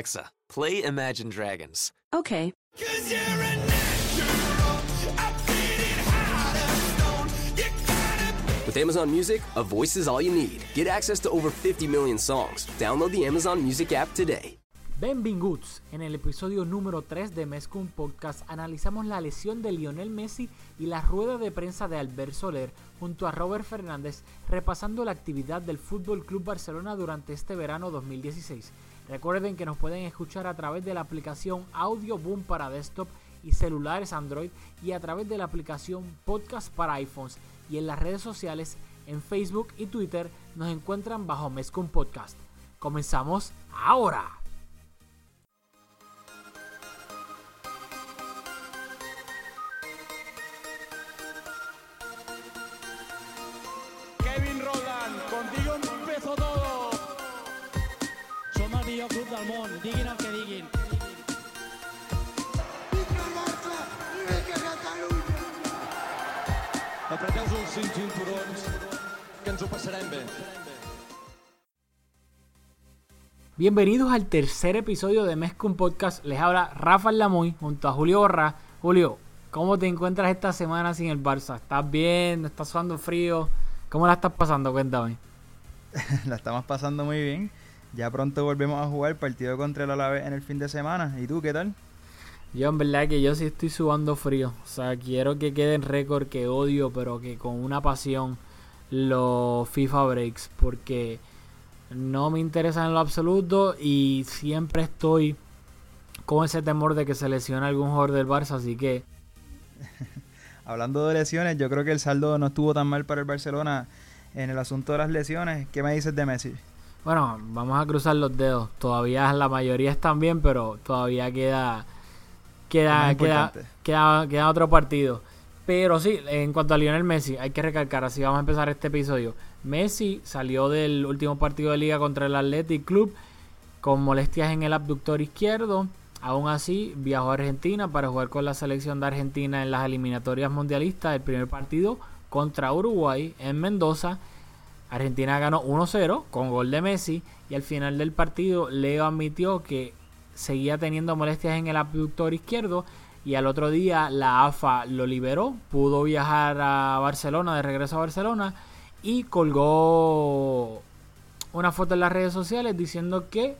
Alexa, play Imagine Dragons. Okay. With Amazon Music, a voice is all you need. Get access to over 50 million songs. Download the Amazon Music app today. Benvinguts. En el episodio número 3 de Mezcum Podcast analizamos la lesión de Lionel Messi y la rueda de prensa de Albert Soler junto a Robert Fernández repasando la actividad del Fútbol Club Barcelona durante este verano 2016. Recuerden que nos pueden escuchar a través de la aplicación Audio Boom para desktop y celulares Android y a través de la aplicación Podcast para iPhones y en las redes sociales en Facebook y Twitter nos encuentran bajo Mezcum Podcast. Comenzamos ahora. Del món, diguin el que diguin. Apreteu els cinc cinturons, que ens ho passarem bé. Bienvenidos al tercer episodio de Mezcum Podcast. Les habla Rafa Lamuy junto a Julio Borra. Julio, ¿cómo te encuentras esta semana sin el Barça? ¿Estás bien? ¿Estás sudando frío? ¿Cómo la estás pasando? Cuéntame. la estamos pasando muy bien. Ya pronto volvemos a jugar el partido contra el Alavés en el fin de semana. ¿Y tú qué tal? Yo en verdad que yo sí estoy sudando frío. O sea, quiero que quede en récord que odio, pero que con una pasión los FIFA Breaks. Porque no me interesan en lo absoluto y siempre estoy con ese temor de que se lesione algún jugador del Barça. Así que Hablando de lesiones, yo creo que el saldo no estuvo tan mal para el Barcelona en el asunto de las lesiones. ¿Qué me dices de Messi? Bueno, vamos a cruzar los dedos. Todavía la mayoría están bien, pero todavía queda queda queda, queda queda otro partido. Pero sí, en cuanto a Lionel Messi, hay que recalcar, así vamos a empezar este episodio. Messi salió del último partido de liga contra el Athletic Club con molestias en el abductor izquierdo. Aún así, viajó a Argentina para jugar con la selección de Argentina en las eliminatorias mundialistas. El primer partido contra Uruguay en Mendoza. Argentina ganó 1-0 con gol de Messi y al final del partido Leo admitió que seguía teniendo molestias en el abductor izquierdo y al otro día la AFA lo liberó, pudo viajar a Barcelona, de regreso a Barcelona y colgó una foto en las redes sociales diciendo que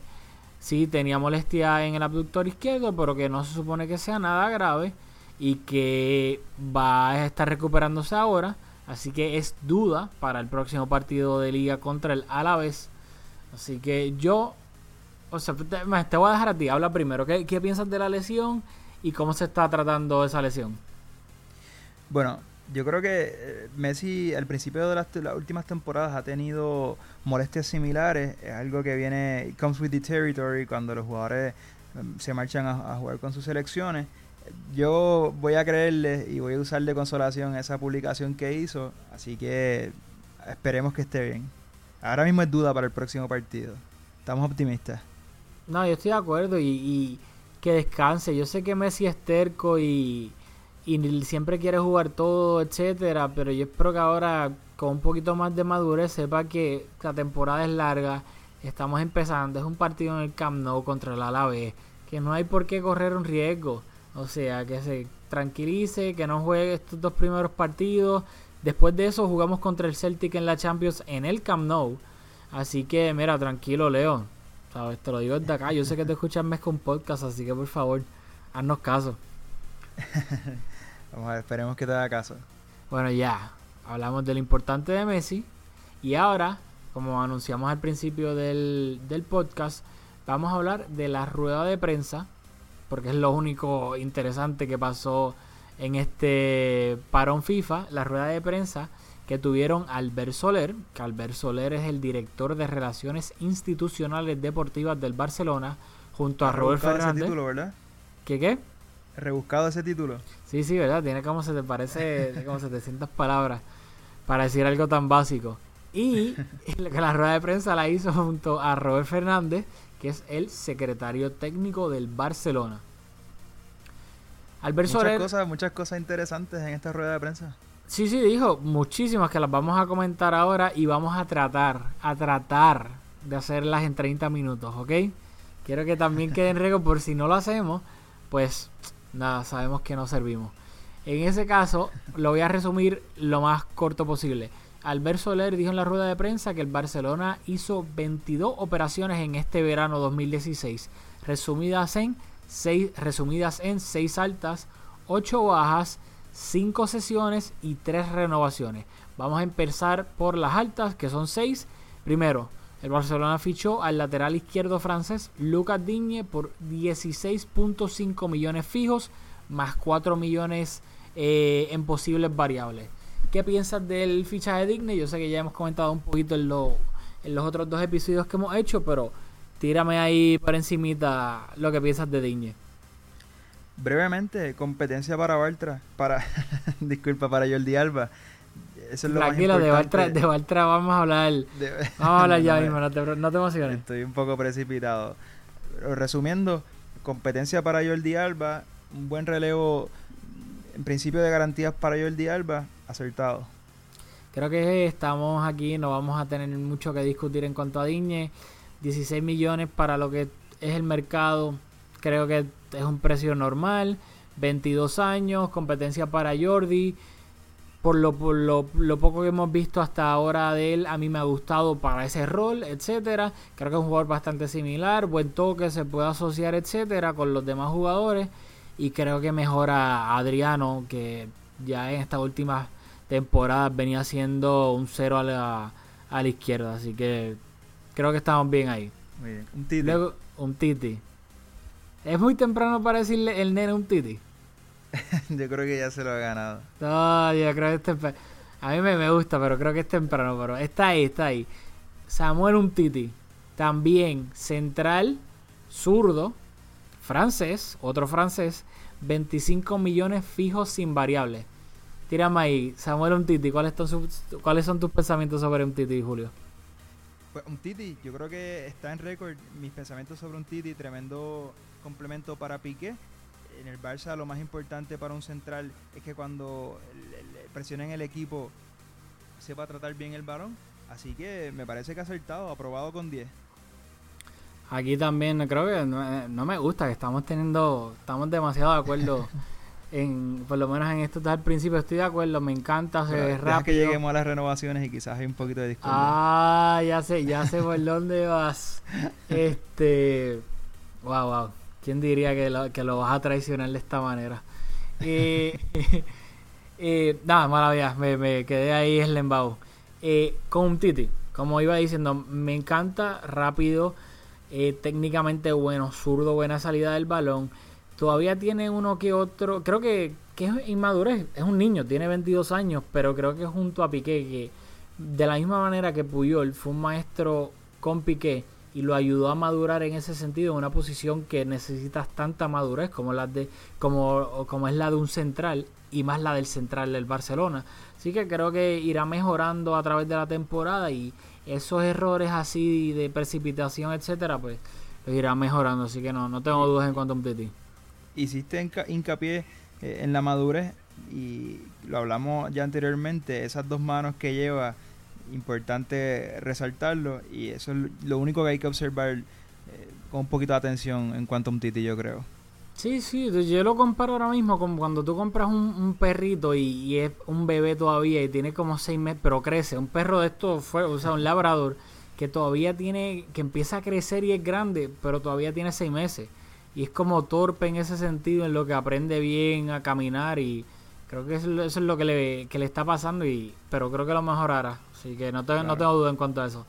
sí tenía molestia en el abductor izquierdo, pero que no se supone que sea nada grave y que va a estar recuperándose ahora. Así que es duda para el próximo partido de liga contra el Alavés. Así que yo, o sea, te, voy a dejar a ti, habla primero. ¿Qué, ¿Qué piensas de la lesión y cómo se está tratando esa lesión? Bueno, yo creo que eh, Messi al principio de las, últimas temporadas ha tenido molestias similares. Es algo que viene, comes with the territory, cuando los jugadores em, se marchan a, a jugar con sus selecciones. Yo voy a creerle y voy a usar de consolación esa publicación que hizo, así que esperemos que esté bien. Ahora mismo es duda para el próximo partido. Estamos optimistas. No, yo estoy de acuerdo y, que descanse. Yo sé que Messi es terco y, y siempre quiere jugar todo, etcétera, pero yo espero que ahora con un poquito más de madurez sepa que la temporada es larga, estamos empezando, es un partido en el Camp Nou contra el Alavés, que no hay por qué correr un riesgo. O sea, que se tranquilice, que no juegue estos dos primeros partidos. Después de eso jugamos contra el Celtic en la Champions en el Camp Nou. Así que, mira, tranquilo, Leo. ¿Sabes? Te lo digo desde acá. Yo sé que te escuchas mes con podcast, así que por favor, haznos caso. Vamos a ver, esperemos que te haga caso. Bueno, ya. Hablamos de lo importante de Messi. Y ahora, como anunciamos al principio del, del podcast, vamos a hablar de la rueda de prensa. Porque es lo único interesante que pasó en este parón FIFA. La rueda de prensa que tuvieron Albert Soler, que Albert Soler es el director de Relaciones Institucionales Deportivas del Barcelona, junto a Robert Rebuscado ese Fernández. título, ¿verdad? ¿Qué qué? Rebuscado ese título. Sí, sí, ¿verdad? Tiene como se te parece como 700 palabras para decir algo tan básico. Y la rueda de prensa la hizo junto a Robert Fernández, que es el secretario técnico del Barcelona. Albert Muchas Soler, cosas, muchas cosas interesantes en esta rueda de prensa. sí, sí, dijo muchísimas que las vamos a comentar ahora y vamos a tratar, a tratar de hacerlas en 30 minutos, ¿ok? quiero que también quede en récord por si no lo hacemos, pues nada, sabemos que no servimos. En ese caso, lo voy a resumir lo más corto posible. Albert Soler dijo en la rueda de prensa que el Barcelona hizo 22 operaciones en este verano 2016, resumidas en 6, resumidas en 6 altas, 8 bajas, 5 sesiones y 3 renovaciones. Vamos a empezar por las altas, que son 6. Primero, el Barcelona fichó al lateral izquierdo francés Lucas Digne por 16.5 millones fijos, más 4 millones eh, en posibles variables. ¿Qué piensas del fichaje de Digne? Yo sé que ya hemos comentado un poquito en, en los otros dos episodios que hemos hecho, pero tírame ahí por encimita lo que piensas de Digne. Brevemente, competencia para Bartra, para, disculpa, para Jordi Alba. Eso es lo Tranquilo, más importante. de Bartra, vamos a hablar. vamos a hablar ya mismo, no te, no te emociones. Estoy un poco precipitado. Resumiendo, competencia para Jordi Alba, un buen relevo en principio de garantías para Jordi Alba, acertado. Creo que estamos aquí, no vamos a tener mucho que discutir en cuanto a Digne. 16 millones para lo que es el mercado, creo que es un precio normal. 22 años, competencia para Jordi. Por lo, por lo, lo, poco que hemos visto hasta ahora de él, a mí me ha gustado para ese rol, etcétera. Creo que es un jugador bastante similar, buen toque, se puede asociar, etcétera, con los demás jugadores. Y creo que mejora a Adriano, que ya en estas últimas temporadas venía siendo un cero a la, a la izquierda. Así que creo que estamos bien ahí. Muy bien. Un titi. Luego, un titi. Es muy temprano para decirle el nene un titi. yo creo que ya se lo ha ganado. No, yo creo que es A mí me, me, gusta, pero creo que es temprano. Pero está ahí, está ahí. Samuel un titi. También central, zurdo, francés, otro francés, 25 millones fijos sin variables. Tírame ahí, Samuel Umtiti, ¿cuáles son, ¿cuáles son tus pensamientos sobre Umtiti, Julio? Pues Umtiti, yo creo que está en récord mis pensamientos sobre Umtiti, tremendo complemento para Piqué. En el Barça lo más importante para un central es que cuando presionen el equipo sepa tratar bien el balón. Así que me parece que ha acertado, aprobado con 10. Aquí también creo que no, me gusta que estamos teniendo, estamos demasiado de acuerdo en, por lo menos en esto al principio estoy de acuerdo, me encanta, se rápido. que lleguemos a las renovaciones y quizás hay un poquito de discusión. Ah, ya sé, ya sé por dónde vas. Este, wow, wow. ¿Quién diría que lo, que lo vas a traicionar de esta manera? Eh, eh, nada, maravilla, me, me quedé ahí eslembado. Eh, con Titi, como iba diciendo, me encanta rápido técnicamente bueno, zurdo, buena salida del balón. Todavía tiene uno que otro, creo que, que es inmadurez, es un niño, tiene 22 años, pero creo que junto a Piqué, que de la misma manera que Puyol fue un maestro con Piqué y lo ayudó a madurar en ese sentido, en una posición que necesitas tanta madurez como, la de, como, como es la de un central y más la del central del Barcelona. Así que creo que irá mejorando a través de la temporada y esos errores así de precipitación, etcétera, pues los irá mejorando. Así que no, no tengo dudas en cuanto a Titi. Hiciste hincapié eh, en la madurez y lo hablamos ya anteriormente, esas dos manos que lleva, importante resaltarlo y eso es lo único que hay que observar eh, con un poquito de atención en cuanto a Titi, yo creo. Sí, sí, yo lo comparo ahora mismo con cuando tú compras un, perrito y, es un bebé todavía y tiene como seis meses, pero crece. Un perro de estos fue, o sea, un labrador que todavía tiene, que empieza a crecer y es grande, pero todavía tiene seis meses. Y es como torpe en ese sentido, en lo que aprende bien a caminar y creo que eso, es lo que le, que le está pasando, y pero creo que lo mejorará. Así que no, no tengo duda en cuanto a eso.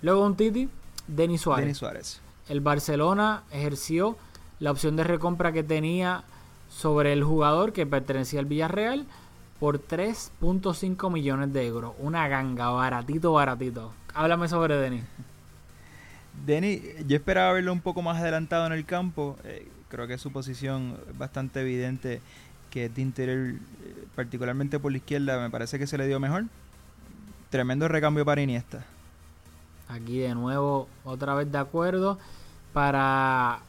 Luego un Titi, Denis Suárez. Denis Suárez. El Barcelona ejerció la opción de recompra que tenía sobre el jugador que pertenecía al Villarreal por 3.5 millones de euros. Una ganga, baratito, baratito. Háblame sobre Denis. Denis, yo esperaba verlo un poco más adelantado en el campo. Eh, creo que su posición es bastante evidente que de interior, eh, particularmente por la izquierda, me parece que se le dio mejor. Tremendo recambio para Iniesta. Aquí de nuevo, otra vez de acuerdo. Para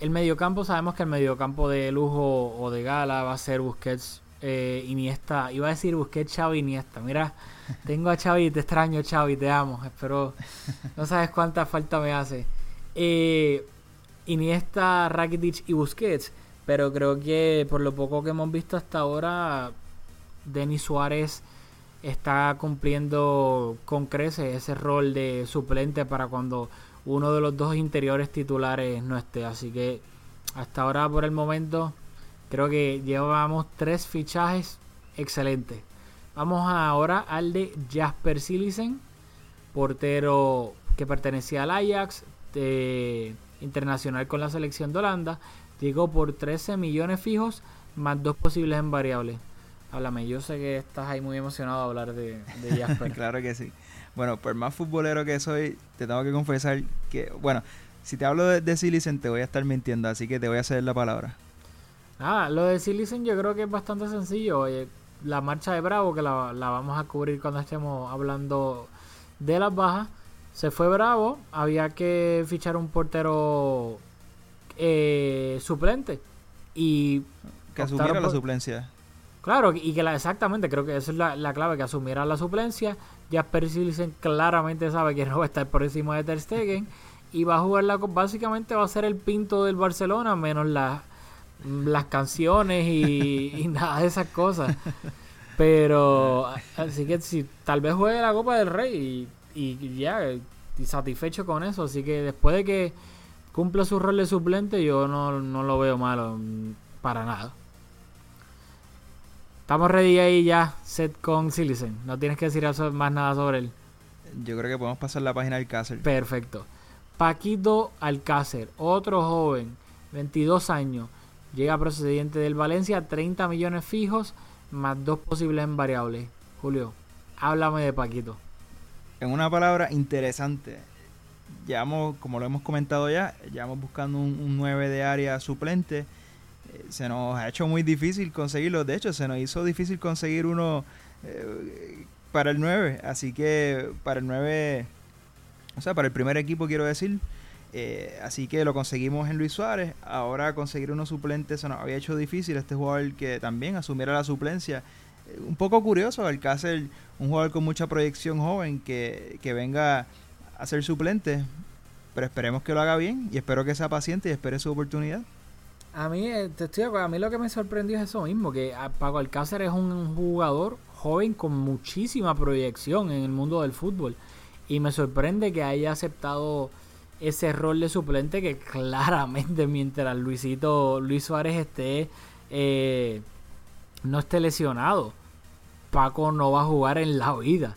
el mediocampo, sabemos que el mediocampo de lujo o de gala va a ser Busquets, eh, Iniesta. Iba a decir Busquets, Xavi, Iniesta. Mira, tengo a Xavi, te extraño Xavi, te amo. Espero, no sabes cuánta falta me hace. Eh, Iniesta, Rakitic y Busquets. Pero creo que por lo poco que hemos visto hasta ahora, Denis Suárez está cumpliendo con creces ese rol de suplente para cuando uno de los dos interiores titulares no esté. Así que hasta ahora por el momento creo que llevamos tres fichajes excelentes. Vamos ahora al de Jasper Silisen, portero que pertenecía al Ajax, de internacional con la selección de Holanda. Llegó por 13 millones fijos más dos posibles en variables. Háblame, yo sé que estás ahí muy emocionado de hablar de, de Jasper. claro que sí. Bueno, por más futbolero que soy, te tengo que confesar que, bueno, si te hablo de, de Silicen te voy a estar mintiendo, así que te voy a ceder la palabra. Ah, lo de Silicen yo creo que es bastante sencillo. Oye, la marcha de Bravo, que la, la vamos a cubrir cuando estemos hablando de las bajas. Se fue Bravo, había que fichar un portero eh, suplente. Y que asumiera la suplencia. Claro, y que la, exactamente, creo que esa es la, la clave, que asumiera la suplencia. Jasper Silisen claramente sabe que no va a estar por encima de Ter Stegen y va a jugar la básicamente va a ser el pinto del Barcelona menos las las canciones y, y nada de esas cosas. Pero así que si tal vez juegue la Copa del Rey y, y ya y satisfecho con eso, así que después de que cumpla su rol de suplente yo no, no lo veo malo mm, para nada. Estamos ready ahí ya, set con Silicen. No tienes que decir más nada sobre él. Yo creo que podemos pasar la página Alcácer. Perfecto. Paquito Alcácer, otro joven, 22 años, llega procedente del Valencia, 30 millones fijos, más dos posibles en variables. Julio, háblame de Paquito. En una palabra, interesante. Llevamos, como lo hemos comentado ya, llevamos buscando un, un 9 de área suplente se nos ha hecho muy difícil conseguirlo. De hecho, se nos hizo difícil conseguir uno eh, para el 9. Así que para el 9, o sea, para el primer equipo quiero decir. Eh, así que lo conseguimos en Luis Suárez. Ahora conseguir uno suplente se nos había hecho difícil. Este jugador que también asumiera la suplencia. Eh, un poco curioso, Alcácer, un jugador con mucha proyección joven que, que venga a ser suplente. Pero esperemos que lo haga bien y espero que sea paciente y espere su oportunidad. A mí, eh, te estoy, a mí lo que me sorprendió es eso mismo, que Paco Alcácer es un jugador joven con muchísima proyección en el mundo del fútbol. Y me sorprende que haya aceptado ese rol de suplente que claramente mientras Luisito, Luis Suárez esté, eh, no esté lesionado, Paco no va a jugar en la vida.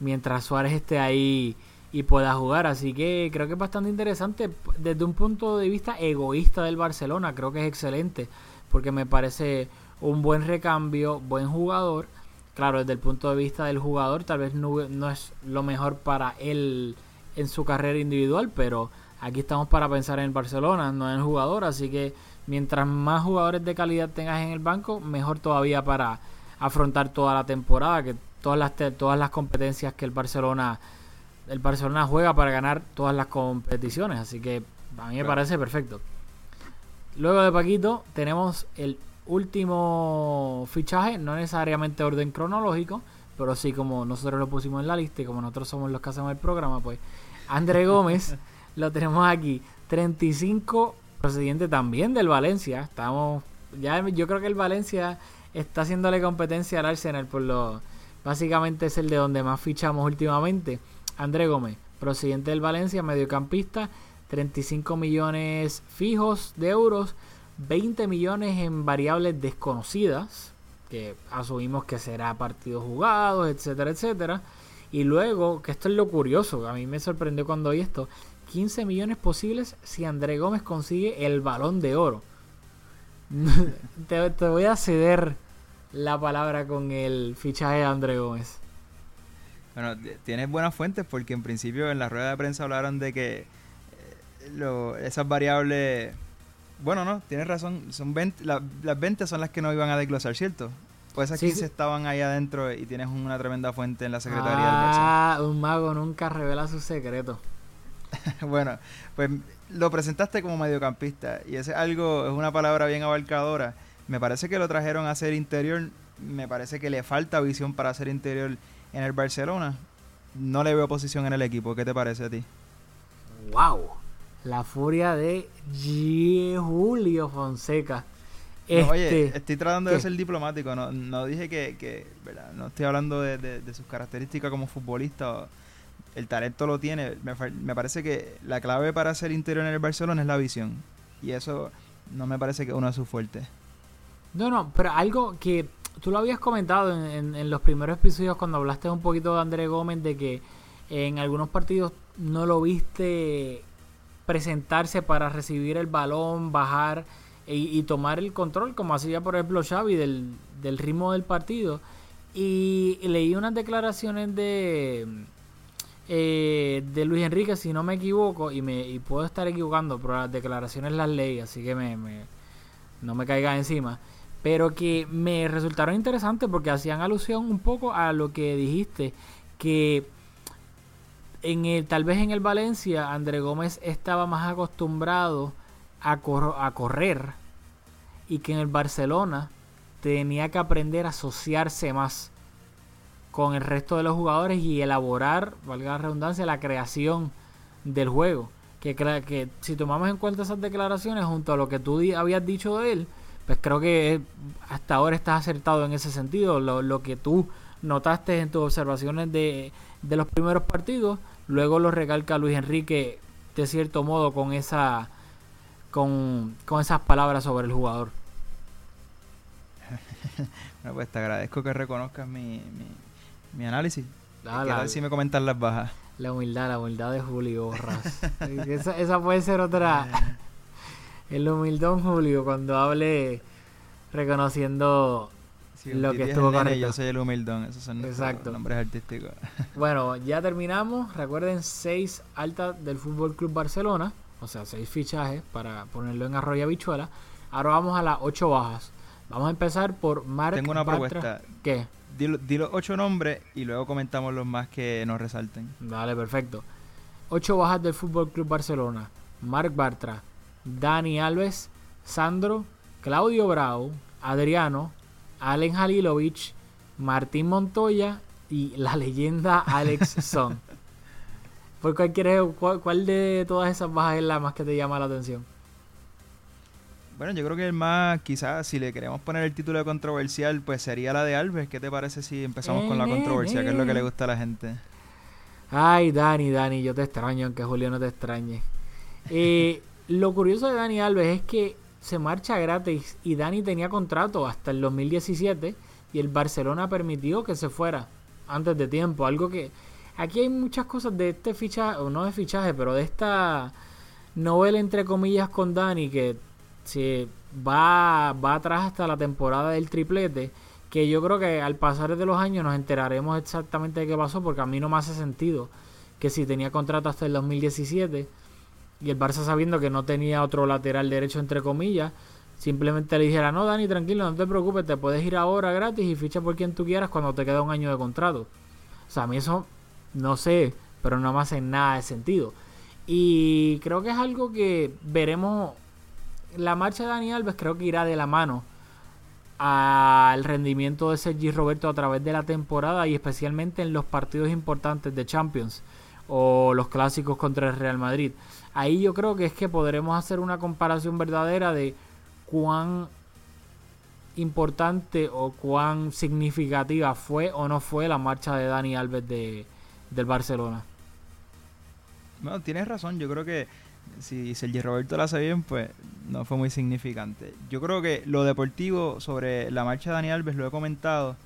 Mientras Suárez esté ahí y pueda jugar. Así que creo que es bastante interesante desde un punto de vista egoísta del Barcelona. Creo que es excelente porque me parece un buen recambio, buen jugador. Claro, desde el punto de vista del jugador tal vez no, no es lo mejor para él en su carrera individual, pero aquí estamos para pensar en el Barcelona, no en el jugador. Así que mientras más jugadores de calidad tengas en el banco, mejor todavía para afrontar toda la temporada, que todas las, todas las competencias que el Barcelona el Barcelona juega para ganar todas las competiciones, así que a mí me parece perfecto. Luego de Paquito tenemos el último fichaje, no necesariamente orden cronológico, pero sí como nosotros lo pusimos en la lista y como nosotros somos los que hacemos el programa, pues André Gómez lo tenemos aquí, 35 procedente también del Valencia. Estamos ya yo creo que el Valencia está haciéndole competencia al Arsenal por lo básicamente es el de donde más fichamos últimamente. André Gómez, procedente del Valencia, mediocampista, 35 millones fijos de euros, 20 millones en variables desconocidas, que asumimos que será partidos jugados, etcétera, etcétera. Y luego, que esto es lo curioso, a mí me sorprendió cuando oí esto, 15 millones posibles si André Gómez consigue el balón de oro. te, te voy a ceder la palabra con el fichaje de André Gómez. Bueno, tienes buenas fuentes porque en principio en la rueda de prensa hablaron de que eh, lo, esas variables... Bueno, no, tienes razón. Son 20, las 20 son las que no iban a desglosar, ¿cierto? Pues esas 15 sí, sí. estaban ahí adentro y tienes una tremenda fuente en la secretaría ah, del Barça. un mago nunca revela sus secretos. bueno, pues lo presentaste como mediocampista y ese algo, es una palabra bien abarcadora. Me parece que lo trajeron a ser interior. Me parece que le falta visión para ser interior en el Barcelona. No le veo posición en el equipo. ¿Qué te parece a ti? ¡Wow! La furia de G. Julio Fonseca. No, oye, Este, estoy tratando ¿qué? de ser diplomático. No, no dije que, que ¿verdad? no estoy hablando de, de- de sus características como futbolista. El talento lo tiene. Me, parece que la clave para ser interior en el Barcelona es la visión. Y eso no me parece que es uno de sus fuertes. No, no, pero algo que tú lo habías comentado en, en- en los primeros episodios cuando hablaste un poquito de André Gómez, de que en algunos partidos no lo viste presentarse para recibir el balón, bajar y, y tomar el control, como hacía por ejemplo Xavi del, del ritmo del partido. Y leí unas declaraciones de, eh, de Luis Enrique, si no me equivoco, y, me, y puedo estar equivocando, pero las declaraciones las leí, así que me, me- no me caiga encima. Pero que me resultaron interesantes porque hacían alusión un poco a lo que dijiste, que en el, tal vez en el Valencia André Gómez estaba más acostumbrado a, a correr y que en el Barcelona tenía que aprender a asociarse más con el resto de los jugadores y elaborar, valga la redundancia, la creación del juego. Que, que si tomamos en cuenta esas declaraciones junto a lo que tú habías dicho de él, pues creo que eh, hasta ahora estás acertado en ese sentido. Lo, lo que tú notaste en tus observaciones de, de los primeros partidos, luego lo recalca Luis Enrique de cierto modo con esa con, con esas palabras sobre el jugador. Bueno, pues te agradezco que reconozcas mi, mi, mi análisis. Ah, ¿Qué la- tal si me comentas las bajas? La humildad, la humildad de Julio Borras. esa, esa puede ser otra. El humildón Julio cuando hable reconociendo. Lo que es estuvo el nene correcto. Yo soy el humildón, esos son Exacto. nombres artísticos. Bueno, ya terminamos. Recuerden, seis altas del Fútbol Club Barcelona. O sea, seis fichajes para ponerlo en arroyo habichuela. Ahora vamos a las ocho bajas. Vamos a empezar por Marc Tengo una Bartra. propuesta. ¿Qué? Di, di los ocho nombres y luego comentamos los más que nos resalten. Vale, perfecto. Ocho bajas del Fútbol Club Barcelona. Marc Bartra, Dani Alves, Sandro, Claudio Brau, Adriano, Allen Halilovic, Martín Montoya y la leyenda Alex Son. ¿Por cuál, quieres, cuál, cuál de todas esas bajas es la más que te llama la atención? Bueno, yo creo que el más, quizás, si le queremos poner el título de controversial, pues sería la de Alves. ¿Qué te parece si empezamos con la Eh, controversia? que es lo que le gusta a la gente? Ay, Dani, Dani, yo te extraño, aunque Julio no te extrañe. Eh, lo curioso de Dani Alves es que se marcha gratis y Dani tenía contrato hasta el 2017 y el Barcelona permitió que se fuera antes de tiempo. Algo que aquí hay muchas cosas de este fichaje, o no de fichaje, pero de esta novela entre comillas con Dani que se va, va atrás hasta la temporada del triplete que yo creo que al pasar de los años nos enteraremos exactamente de qué pasó porque a mí no me hace sentido que si tenía contrato hasta el 2017 y el Barça sabiendo que no tenía otro lateral derecho entre comillas simplemente le dijera no Dani tranquilo no te preocupes te puedes ir ahora gratis y ficha por quien tú quieras cuando te queda un año de contrato o sea a mí eso no sé pero no me hace nada de sentido y creo que es algo que veremos la marcha de Dani Alves creo que irá de la mano al rendimiento de Sergi Roberto a través de la temporada y especialmente en los partidos importantes de Champions o los clásicos contra el Real Madrid. Ahí yo creo que es que podremos hacer una comparación verdadera de cuán importante o cuán significativa fue o no fue la marcha de Dani Alves de, del Barcelona. Bueno, tienes razón. Yo creo que si Sergio Roberto la hace bien, pues no fue muy significante. Yo creo que lo deportivo sobre la marcha de Dani Alves lo he comentado.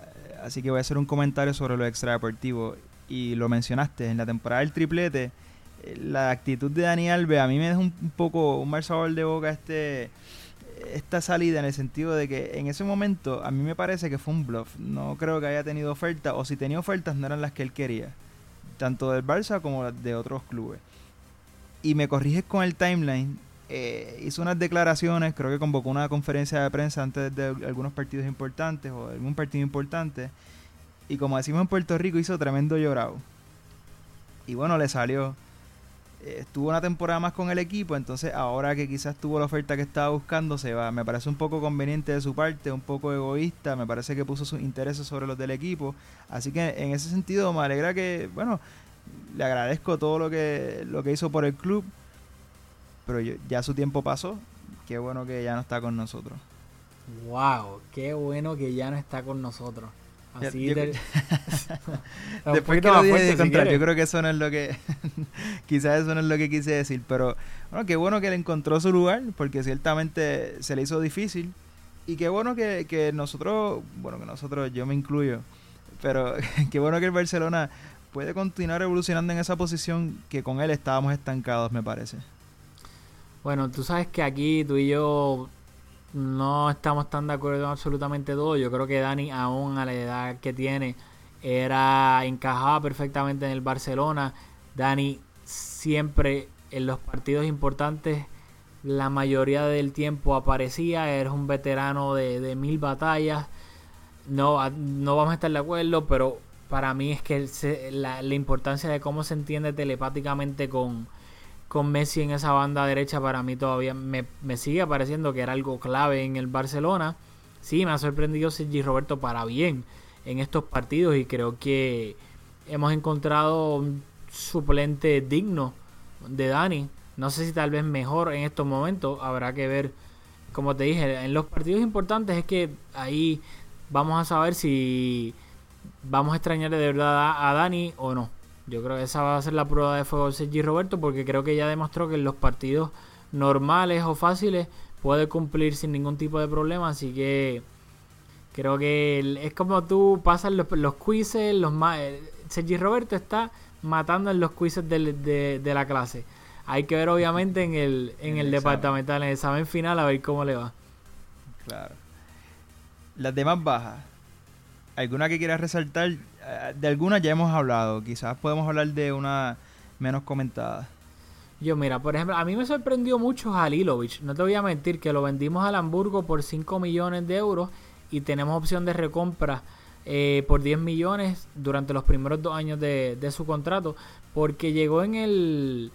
eh, Así que voy a hacer un comentario sobre lo extradeportivo. Y lo mencionaste, en la temporada del triplete, la actitud de Dani Alves a mí me deja un, poco un mal sabor de boca este esta salida en el sentido de que en ese momento a mí me parece que fue un bluff. No creo que haya tenido ofertas o si tenía ofertas no eran las que él quería. Tanto del Barça como de otros clubes. Y me corriges con el timeline. eh, hizo unas declaraciones, creo que convocó una conferencia de prensa antes de algunos partidos importantes o de algún partido importante. Y como decimos en Puerto Rico, hizo tremendo llorado. Y bueno, le salió. Estuvo una temporada más con el equipo, entonces ahora que quizás tuvo la oferta que estaba buscando, se va. Me parece un poco conveniente de su parte, un poco egoísta, me parece que puso sus intereses sobre los del equipo. Así que en ese sentido me alegra que, bueno, le agradezco todo lo que, lo que hizo por el club, pero yo- ya su tiempo pasó. Qué bueno que ya no está con nosotros. Wow, qué bueno que ya no está con nosotros. Así yo- Después que lo dije de si contra, quieres. yo creo que eso no es lo que quizás eso no es lo que quise decir, pero bueno, qué bueno que él encontró su lugar, porque ciertamente se le hizo difícil y qué bueno que, que nosotros, bueno, que nosotros, yo me incluyo, pero qué bueno que el Barcelona puede continuar evolucionando en esa posición que con él estábamos estancados, me parece. Bueno, tú sabes que aquí tú y yo no estamos tan de acuerdo en absolutamente todo. Yo creo que Dani, aún a la edad que tiene, era encajaba perfectamente en el Barcelona. Dani siempre en los partidos importantes, la mayoría del tiempo aparecía. Era un veterano de, de mil batallas. No, no vamos a estar de acuerdo, pero para mí es que la, la importancia de cómo se entiende telepáticamente con, con Messi en esa banda derecha para mí todavía me, sigue pareciendo que era algo clave en el Barcelona. Sí, me ha sorprendido Sergi Roberto para bien en estos partidos y creo que hemos encontrado un suplente digno de Dani. No sé si tal vez mejor en estos momentos, habrá que ver. Como te dije, en los partidos importantes es que ahí vamos a saber si vamos a extrañar de verdad a Dani o no. Yo creo que esa va a ser la prueba de fuego de Sergi Roberto porque creo que ya demostró que en los partidos normales o fáciles puede cumplir sin ningún tipo de problema. Así que creo que es como tú pasas los, los quizzes, los eh, Sergi Roberto está matando en los quizzes de, de la clase. Hay que ver obviamente en el, en En el departamental, en el examen final, a ver cómo le va. Claro. Las demás bajas. ¿Alguna que quieras resaltar? Eh, De algunas ya hemos hablado. Quizás podemos hablar de una menos comentada. Yo, mira, por ejemplo, a mí me sorprendió mucho Halilovic. No te voy a mentir que lo vendimos al Hamburgo por 5 millones de euros y tenemos opción de recompra eh, por 10 millones durante los primeros dos años de, de su contrato porque llegó en el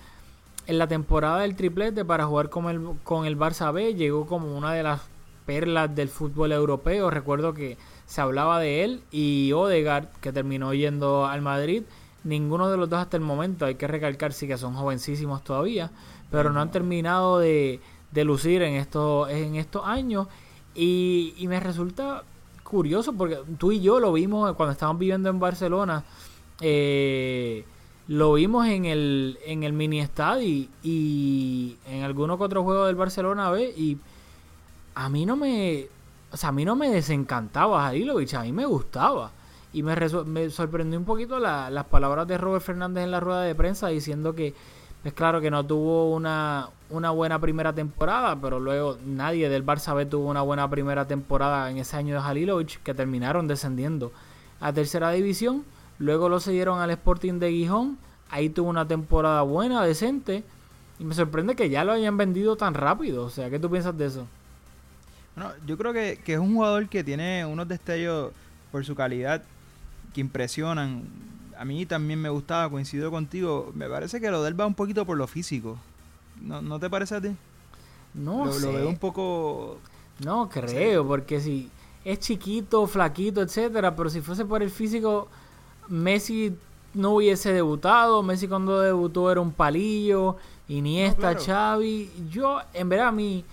en la temporada del triplete para jugar con el, con el Barça B. Llegó como una de las perlas del fútbol europeo. Recuerdo que se hablaba de él y Odegaard, que terminó yendo al Madrid. Ninguno de los dos hasta el momento, hay que recalcar sí que son jovencísimos todavía, pero no han terminado de, de lucir en estos, en estos años. Y, y me resulta curioso porque tú y yo lo vimos cuando estábamos viviendo en Barcelona. eh, lo vimos en el, en el mini estadio y, en alguno que otro juego del Barcelona B. Y a mí no me. O sea, a mí no me desencantaba Halilovic, a mí me gustaba. Y me, sorprendió un poquito la- las palabras de Robert Fernández en la rueda de prensa diciendo que es claro que no tuvo una, una buena primera temporada, pero luego nadie del Barça B tuvo una buena primera temporada en ese año de Halilovic, que terminaron descendiendo a tercera división. Luego lo cedieron al Sporting de Gijón, ahí tuvo una temporada buena, decente. Y me sorprende que ya lo hayan vendido tan rápido. O sea, ¿qué tú piensas de eso? Bueno, yo creo que, que es un jugador que tiene unos destellos por su calidad que impresionan. A mí también me gustaba, coincido contigo. Me parece que lo de él va un poquito por lo físico. ¿No, ¿no te parece a ti? No lo, sé. lo veo un poco... No creo, porque si es chiquito, flaquito, etcétera, pero si fuese por el físico, Messi no hubiese debutado. Messi cuando debutó era un palillo, Iniesta, No, claro. Xavi. Yo, en verdad, a mí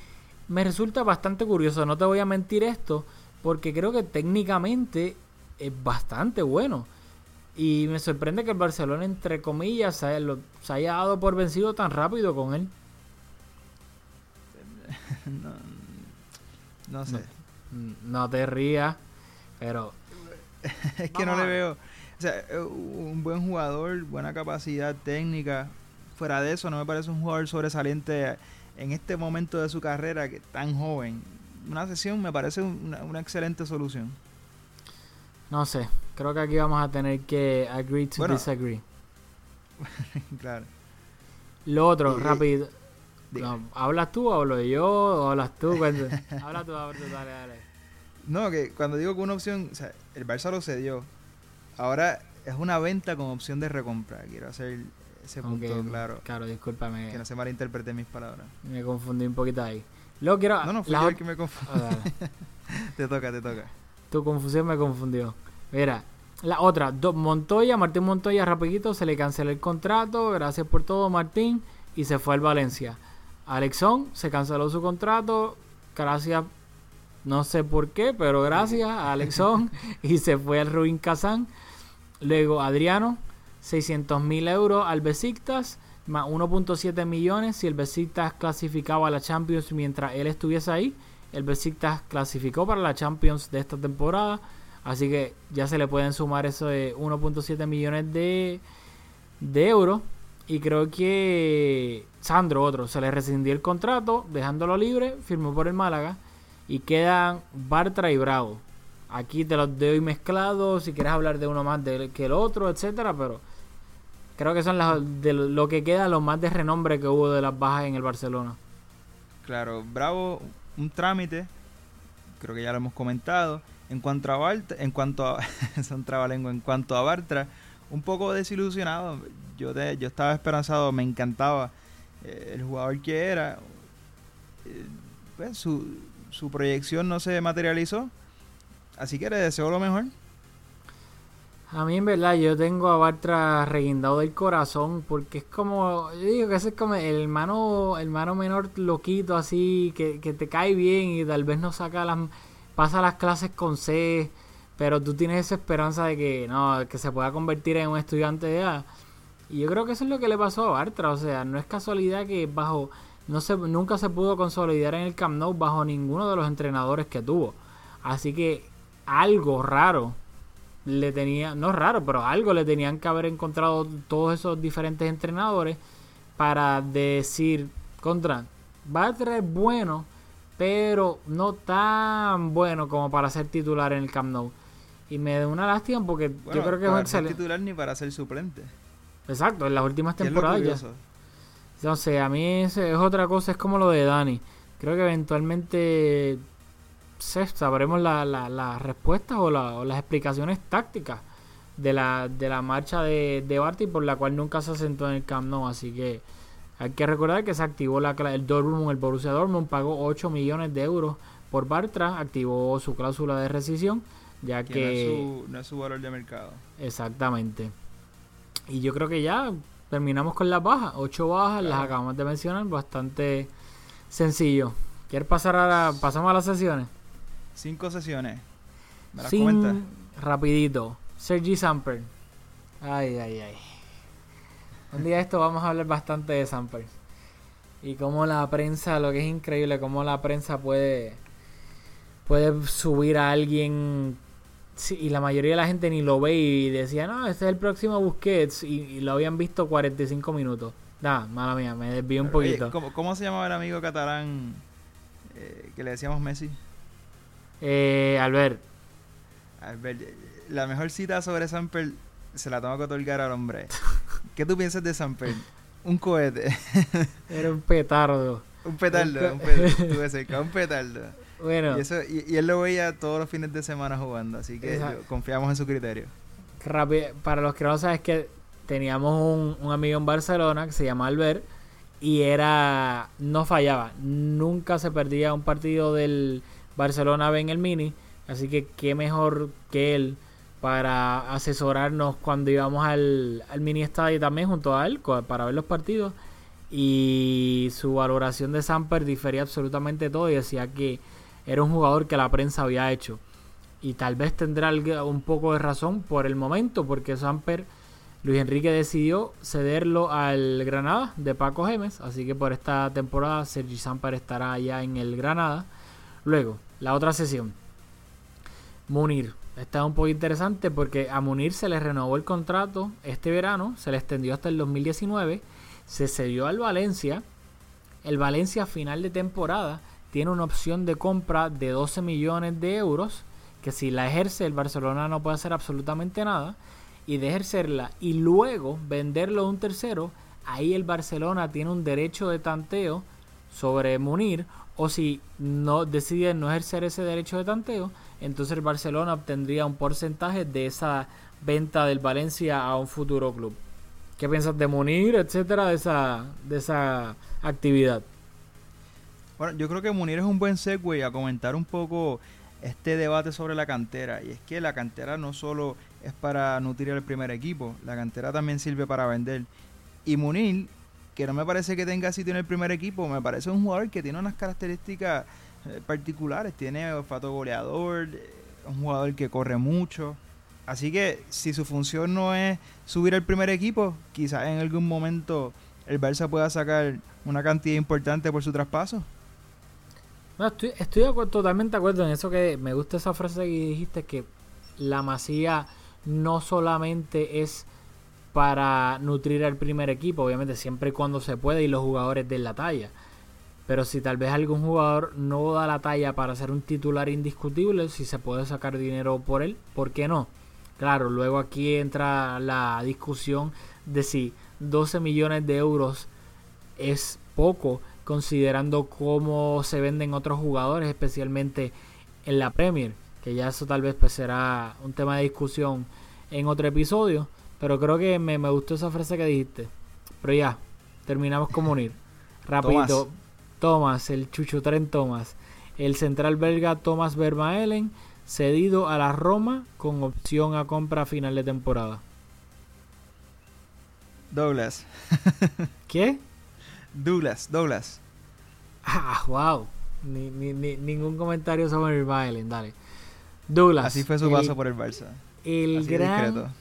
me resulta bastante curioso. No te voy a mentir esto, porque creo que técnicamente es bastante bueno. Y me sorprende que el Barcelona, entre comillas, se haya, lo- se haya dado por vencido tan rápido con él. No, no sé. No te rías, pero es que no le veo... O sea, eh, un buen jugador, buena capacidad técnica. Fuera de eso, no me parece un jugador sobresaliente en este momento de su carrera, que tan joven. Una sesión me parece una, una excelente solución. No sé, creo que aquí vamos a tener que agree to Bueno. disagree. claro. Lo otro, Y- rápido. No, ¿Hablas tú o hablo yo o hablas tú? Habla tú, habla tú, dale, dale. No, que cuando digo que una opción, o sea, el Barça lo cedió. Ahora es una venta con opción de recompra. Quiero hacer ese punto claro. Claro, discúlpame. Que no se malinterpreten mis palabras. Me confundí un poquito ahí. Luego quiero. No, no, fui yo el que me confundí. Ah, te toca, te toca. Tu confusión me confundió. Mira, la otra, Montoya, Martín Montoya, rapidito, se le canceló el contrato. Gracias por todo, Martín. Y se fue al Valencia. Alexón se canceló su contrato, gracias, no sé por qué, pero gracias a Alexón y se fue al Rubin Kazán. Luego Adriano, 600 mil euros al Besiktas, más 1.7 millones si el Besiktas clasificaba a la Champions mientras él estuviese ahí. El Besiktas clasificó para la Champions de esta temporada, así que ya se le pueden sumar eso de 1.7 millones de, de euros. Y creo que Sandro, otro, se le rescindió el contrato, dejándolo libre, firmó por el Málaga. Y quedan Bartra y Bravo. Aquí te los doy mezclados, si quieres hablar de uno más de, que el otro, etcétera, pero creo que son las, de lo que queda los más de renombre que hubo de las bajas en el Barcelona. Claro, Bravo, un trámite, creo que ya lo hemos comentado. En cuanto a Bartra, en cuanto a son trabalengua, en cuanto a Bartra, un poco desilusionado. Yo te, yo estaba esperanzado, me encantaba eh, el jugador que era. Eh, pues, su, su proyección no se materializó. Así que le deseo lo mejor. A mí en verdad yo tengo a Bartra reguindado del corazón porque es como, yo digo que ese es como el hermano, hermano menor loquito así que, que te cae bien y tal vez no saca las, pasa las clases con C, pero tú tienes esa esperanza de que no, que se pueda convertir en un estudiante de A. Y yo creo que eso es lo que le pasó a Bartra, o sea, no es casualidad que bajo no se, nunca se pudo consolidar en el Camp Nou bajo ninguno de los entrenadores que tuvo. Así que algo raro le tenía, no raro, pero algo le tenían que haber encontrado todos esos diferentes entrenadores para decir contra Bartra es bueno, pero no tan bueno como para ser titular en el Camp Nou. Y me da una lástima porque yo creo que es excelente. titular ni para ser suplente. Exacto, en las últimas temporadas ya. Entonces, a mí es, es otra cosa, es como lo de Dani. Creo que eventualmente sabremos las la, la respuestas o, la, o, las explicaciones tácticas de la, de la marcha de, de Barty por la cual nunca se asentó en el Camp Nou. Así que hay que recordar que se activó la, el Dortmund, el Borussia Dortmund pagó 8 millones de euros por Bartra, activó su cláusula de rescisión, ya que... que no, es su, no es su valor de mercado. Exactamente. Y yo creo que ya terminamos con las bajas. Ocho bajas, claro. las acabamos de mencionar, bastante sencillo. ¿Quieres pasar a la, pasamos a las sesiones? Cinco sesiones. ¿Me las Sin? Rapidito. Sergi Samper. Ay, ay, ay. Un día esto vamos a hablar bastante de Samper. Y cómo la prensa, lo que es increíble, cómo la prensa puede, puede subir a alguien Sí, y la mayoría de la gente ni lo ve y decía, no, este es el próximo Busquets y, y lo habían visto 45 minutos. Nah, mala mía, me desvío un poquito. Oye, ¿cómo, ¿cómo, se llamaba el amigo catalán eh, que le decíamos Messi? Eh, Albert. Albert. La mejor cita sobre Samper se la tengo que otorgar al hombre. ¿Qué tú piensas de Samper? Un cohete. Era un petardo. un petardo, un petardo. Tuve cerca, un petardo. Bueno. Y, eso, y, y, él lo veía todos los fines de semana jugando, así que yo, confiamos en su criterio. Rápido, para los que no saben, es que teníamos un, un, amigo en Barcelona que se llama Albert y era no fallaba, nunca se perdía un partido del Barcelona B en el Mini, así que qué mejor que él para asesorarnos cuando íbamos al, al mini estadio también junto a él para ver los partidos y su valoración de Samper difería absolutamente todo y decía que era un jugador que la prensa había hecho. Y tal vez tendrá un poco de razón por el momento, porque Samper, Luis Enrique decidió cederlo al Granada de Paco Gemes. Así que por esta temporada Sergi Samper estará allá en el Granada. Luego, la otra sesión. Munir. Está un poco interesante porque a Munir se le renovó el contrato este verano, se le extendió hasta el 2019, se cedió al Valencia. El Valencia a final de temporada tiene una opción de compra de 12 millones de euros, que si la ejerce el Barcelona no puede hacer absolutamente nada, y de ejercerla y luego venderlo a un tercero, ahí el Barcelona tiene un derecho de tanteo sobre Munir, o si no decide no ejercer ese derecho de tanteo, entonces el Barcelona obtendría un porcentaje de esa venta del Valencia a un futuro club. ¿Qué piensas de Munir, etcétera, de esa, de esa actividad? Bueno, yo creo que Munir es un buen segue a comentar un poco este debate sobre la cantera. Y es que la cantera no solo es para nutrir el primer equipo, la cantera también sirve para vender. Y Munir que no me parece que tenga sitio en el primer equipo. Me parece un jugador que tiene unas características eh, particulares. Tiene olfato goleador, eh, un jugador que corre mucho. Así que si su función no es subir al primer equipo, quizás en algún momento el Barça pueda sacar una cantidad importante por su traspaso. No, estoy, estoy totalmente de acuerdo en eso que me gusta esa frase que dijiste que la masía no solamente es para nutrir al primer equipo, obviamente siempre y cuando se puede y los jugadores den la talla. Pero si tal vez algún jugador no da la talla para ser un titular indiscutible, si se puede sacar dinero por él, ¿por qué no? Claro, luego aquí entra la discusión de si 12 millones de euros es poco considerando cómo se venden otros jugadores, especialmente en la Premier, que ya eso tal vez pues será un tema de discusión en otro episodio, pero creo que me, me gustó esa frase que dijiste. Pero ya, terminamos con unir. Rapidito, Thomas, el Chucho Tren Thomas, el central belga Thomas Vermaelen, cedido a la Roma con opción a compra a final de temporada. Douglas. ¿Qué? Douglas, Douglas. Ah, wow. Ni, ni- ni- ningún comentario sobre Vermaelen, dale. Douglas. Así fue su el- paso por el Barça. El Así gran.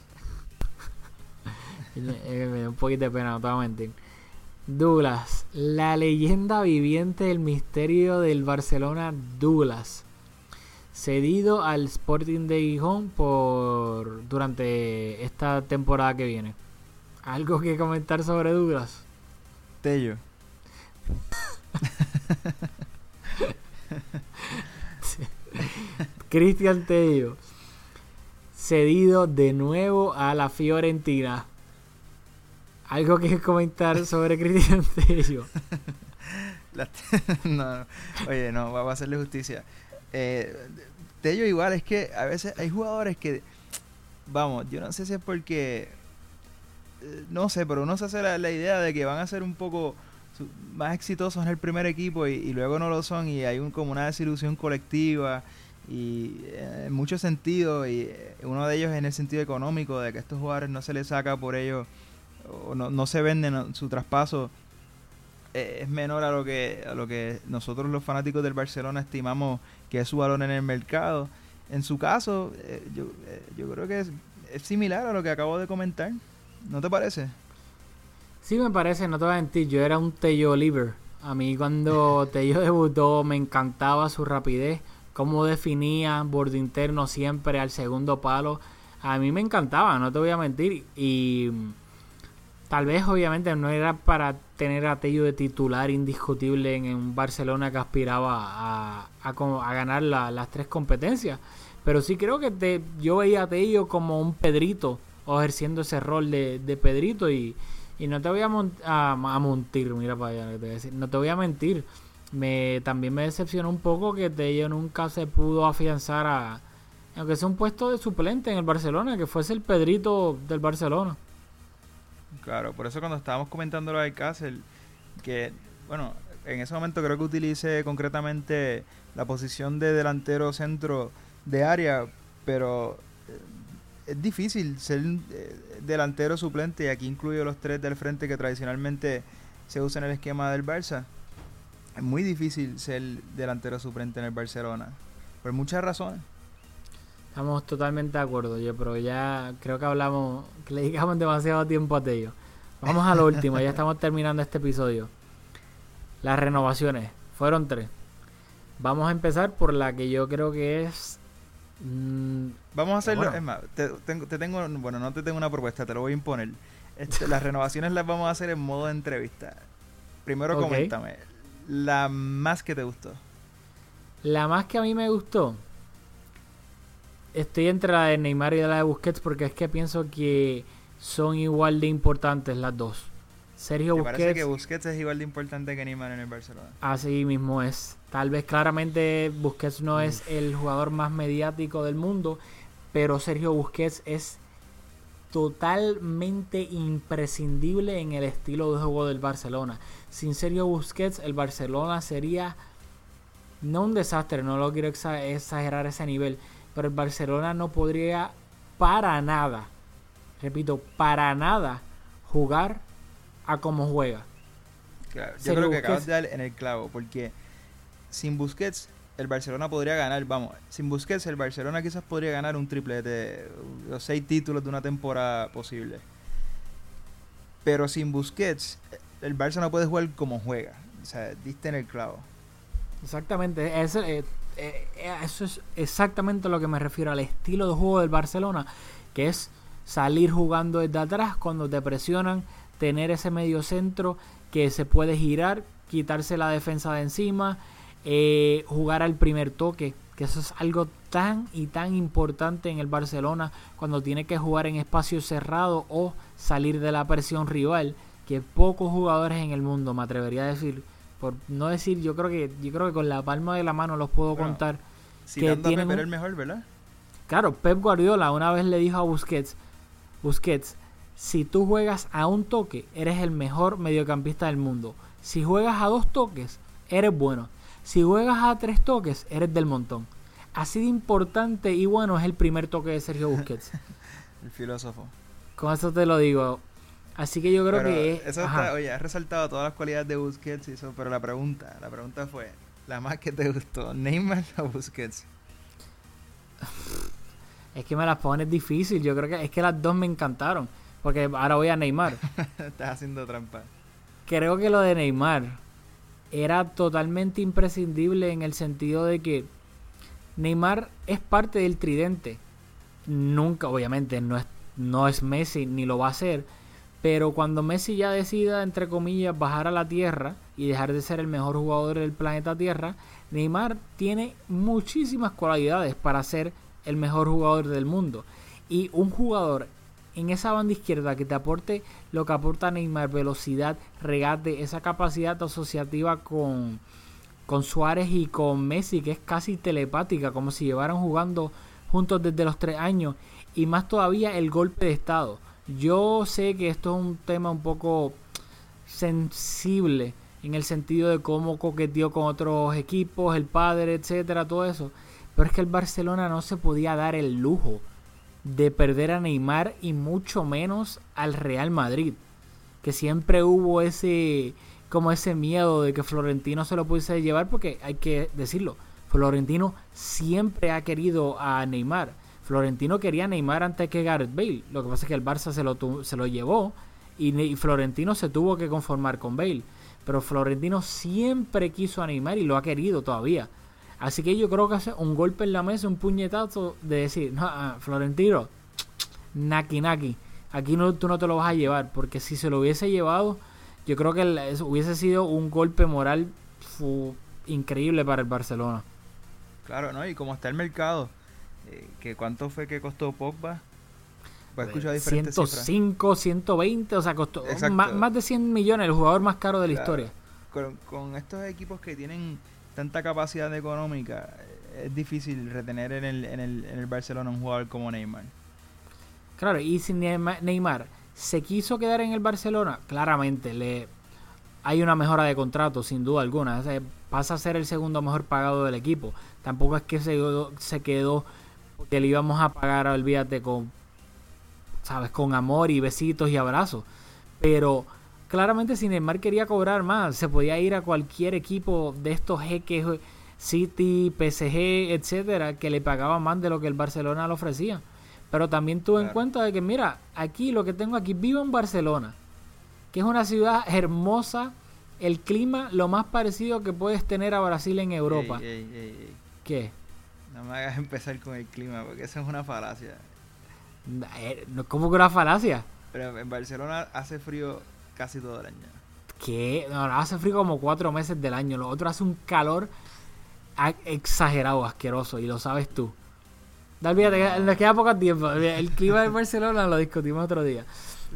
Discreto. Eh, me da un poquito de pena, no te voy a mentir. Douglas, la leyenda viviente del misterio del Barcelona, Douglas. Cedido al Sporting de Gijón por durante esta temporada que viene. ¿Algo que comentar sobre Douglas? Tello. Cristian Tello. Cedido de nuevo a la Fiorentina. ¿Algo que comentar sobre Cristian Tello? No. Oye, no, va a hacerle justicia. Eh, Tello igual, es que a veces hay jugadores que, vamos, yo no sé si es porque, eh, no sé, pero uno se hace la, idea de que van a ser un poco más exitosos en el primer equipo y, luego no lo son y hay un, como una desilusión colectiva y eh, en muchos sentidos y eh, uno de ellos en el sentido económico de que estos jugadores no se les saca por ellos o no, no se venden ¿no? su traspaso eh, es menor a lo que a lo que nosotros los fanáticos del Barcelona estimamos que es su valor en el mercado. En su caso, eh, yo, eh, yo creo que es, es similar a lo que acabo de comentar. ¿No te parece? Sí, me parece, no te voy a mentir, yo era un Tello Oliver. A mí cuando Tello debutó me encantaba su rapidez, cómo definía borde interno siempre al segundo palo. A mí me encantaba, no te voy a mentir. Y tal vez obviamente no era para tener a Tello de titular indiscutible en, un Barcelona que aspiraba a, a a ganar la- las tres competencias. Pero sí creo que te, yo veía a Tello como un Pedrito, ejerciendo ese rol de, de Pedrito y, y no te voy a, mon- a, a mentir, mira para allá, te voy a decir. no te voy a mentir. Me, también me decepcionó un poco que Tello nunca se pudo afianzar a, aunque sea un puesto de suplente en el Barcelona, que fuese el Pedrito del Barcelona. Claro, por eso cuando estábamos comentando lo de Alcácer, que, bueno, en ese momento creo que utilicé concretamente la posición de delantero centro de área, pero eh, es difícil ser eh, delantero suplente y aquí incluyo los tres del frente que tradicionalmente se usa en el esquema del Barça. Es muy difícil ser delantero suplente en el Barcelona, por muchas razones. Estamos totalmente de acuerdo, yo, pero ya creo que hablamos, que le dedicamos demasiado tiempo a Tello. Vamos a lo último, ya estamos terminando este episodio. Las renovaciones, fueron tres. Vamos a empezar por la que yo creo que es... mm, Vamos a hacerlo, bueno. es más, te tengo, te tengo, bueno, no te tengo una propuesta, te lo voy a imponer. Este, las renovaciones las vamos a hacer en modo de entrevista. Primero Ok. coméntame, la más que te gustó. La más que a mí me gustó. Estoy entre la de Neymar y la de Busquets porque es que pienso que son igual de importantes las dos. Sergio ¿Te parece Busquets que Busquets es igual de importante que Neymar en el Barcelona? así mismo es. Tal vez claramente Busquets no es el jugador más mediático del mundo, pero Sergio Busquets es totalmente imprescindible en el estilo de juego del Barcelona. Sin Sergio Busquets, el Barcelona sería no un desastre, no lo quiero exa- exagerar ese nivel, pero el Barcelona no podría para nada, repito, para nada jugar a como juega. Claro, yo creo que Busquets. acabas de dar en el clavo, porque sin Busquets el Barcelona podría ganar, vamos, sin Busquets el Barcelona quizás podría ganar un triplete, los seis títulos de una temporada posible. Pero sin Busquets el Barça no puede jugar como juega. O sea, diste en el clavo. Exactamente, ese, eh, eh, eh, eso es exactamente lo que me refiero al estilo de juego del Barcelona, que es salir jugando desde atrás cuando te presionan, tener ese medio centro que se puede girar, quitarse la defensa de encima, eh, jugar al primer toque, que eso es algo tan y tan importante en el Barcelona cuando tiene que jugar en espacio cerrado o salir de la presión rival, que pocos jugadores en el mundo, me atrevería a decir, por no decir, yo creo que yo creo que con la palma de la mano los puedo Bueno, contar. Si Que era un- el mejor, ¿verdad? Claro, Pep Guardiola una vez le dijo a Busquets, Busquets, si tú juegas a un toque, eres el mejor mediocampista del mundo. Si juegas a dos toques, eres bueno. Si juegas a tres toques, eres del montón. Así de importante y bueno es el primer toque de Sergio Busquets. El filósofo. Con eso te lo digo. Así que yo creo Pero que es- eso está, oye, has resaltado todas las cualidades de Busquets y eso, pero la pregunta, la pregunta fue, la más que te gustó, Neymar o Busquets. es que me las pones difícil. Yo creo que es que las dos me encantaron. Porque ahora voy a Neymar. Estás haciendo trampa. creo que lo de Neymar era totalmente imprescindible en el sentido de que Neymar es parte del tridente. Nunca, obviamente, no es, no es Messi ni lo va a ser. Pero cuando Messi ya decida, entre comillas, bajar a la Tierra y dejar de ser el mejor jugador del planeta Tierra, Neymar tiene muchísimas cualidades para ser el mejor jugador del mundo. Y un jugador en esa banda izquierda que te aporte lo que aporta Neymar, velocidad, regate, esa capacidad asociativa con, con Suárez y con Messi, que es casi telepática, como si llevaran jugando juntos desde los tres años, y más todavía el golpe de estado. Yo sé que esto es un tema un poco sensible en el sentido de cómo coqueteó con otros equipos, el padre, etcétera, todo eso. Pero es que el Barcelona no se podía dar el lujo de perder a Neymar y mucho menos al Real Madrid. Que siempre hubo ese como ese miedo de que Florentino se lo pudiese llevar porque hay que decirlo, Florentino siempre ha querido a Neymar. Florentino quería a Neymar antes que Gareth Bale. Lo que pasa es que el Barça se lo, se lo llevó y, Florentino se tuvo que conformar con Bale. Pero Florentino siempre quiso a Neymar y lo ha querido todavía. Así que yo creo que hace un golpe en la mesa, un puñetazo de decir, no, ah, Florentino, naki naki, aquí no, tú no te lo vas a llevar, porque si se lo hubiese llevado, yo creo que hubiese sido un golpe moral increíble para el Barcelona. Claro, ¿no? Y como está el mercado, eh, que ¿cuánto fue que costó Pogba? Pues he escuchado diferentes cifras. 105, 120, o sea, costó ma- más, de 100 millones, el jugador más caro de la Claro. historia. Con, con estos equipos que tienen tanta capacidad económica, eh, es difícil retener en el, en el, en el Barcelona un jugador como Neymar. Claro, y si Neymar, se quiso quedar en el Barcelona, claramente le hay una mejora de contrato, sin duda alguna. O sea, pasa a ser el segundo mejor pagado del equipo. Tampoco es que se, se quedó porque le íbamos a pagar, olvídate, con, ¿sabes? Con amor y besitos y abrazos. Pero claramente si Neymar quería cobrar más, se podía ir a cualquier equipo de estos jeques, City, PSG, etcétera, que le pagaba más de lo que el Barcelona le ofrecía. Pero también tuve en cuenta de que, mira, aquí lo que tengo aquí, vivo en Barcelona, que es una ciudad hermosa, el clima lo más parecido que puedes tener a Brasil en Europa. Ey, ey, ey, ey. ¿Qué? No me hagas empezar con el clima, porque eso es una falacia. Eh, no, ¿Cómo que una falacia? Pero en Barcelona hace frío casi todo el año. que no, no, hace frío como cuatro meses del año. Lo otro hace un calor exagerado, asqueroso, y lo sabes tú. Da, olvídate, nos queda poco tiempo. El clima de Barcelona lo discutimos otro día.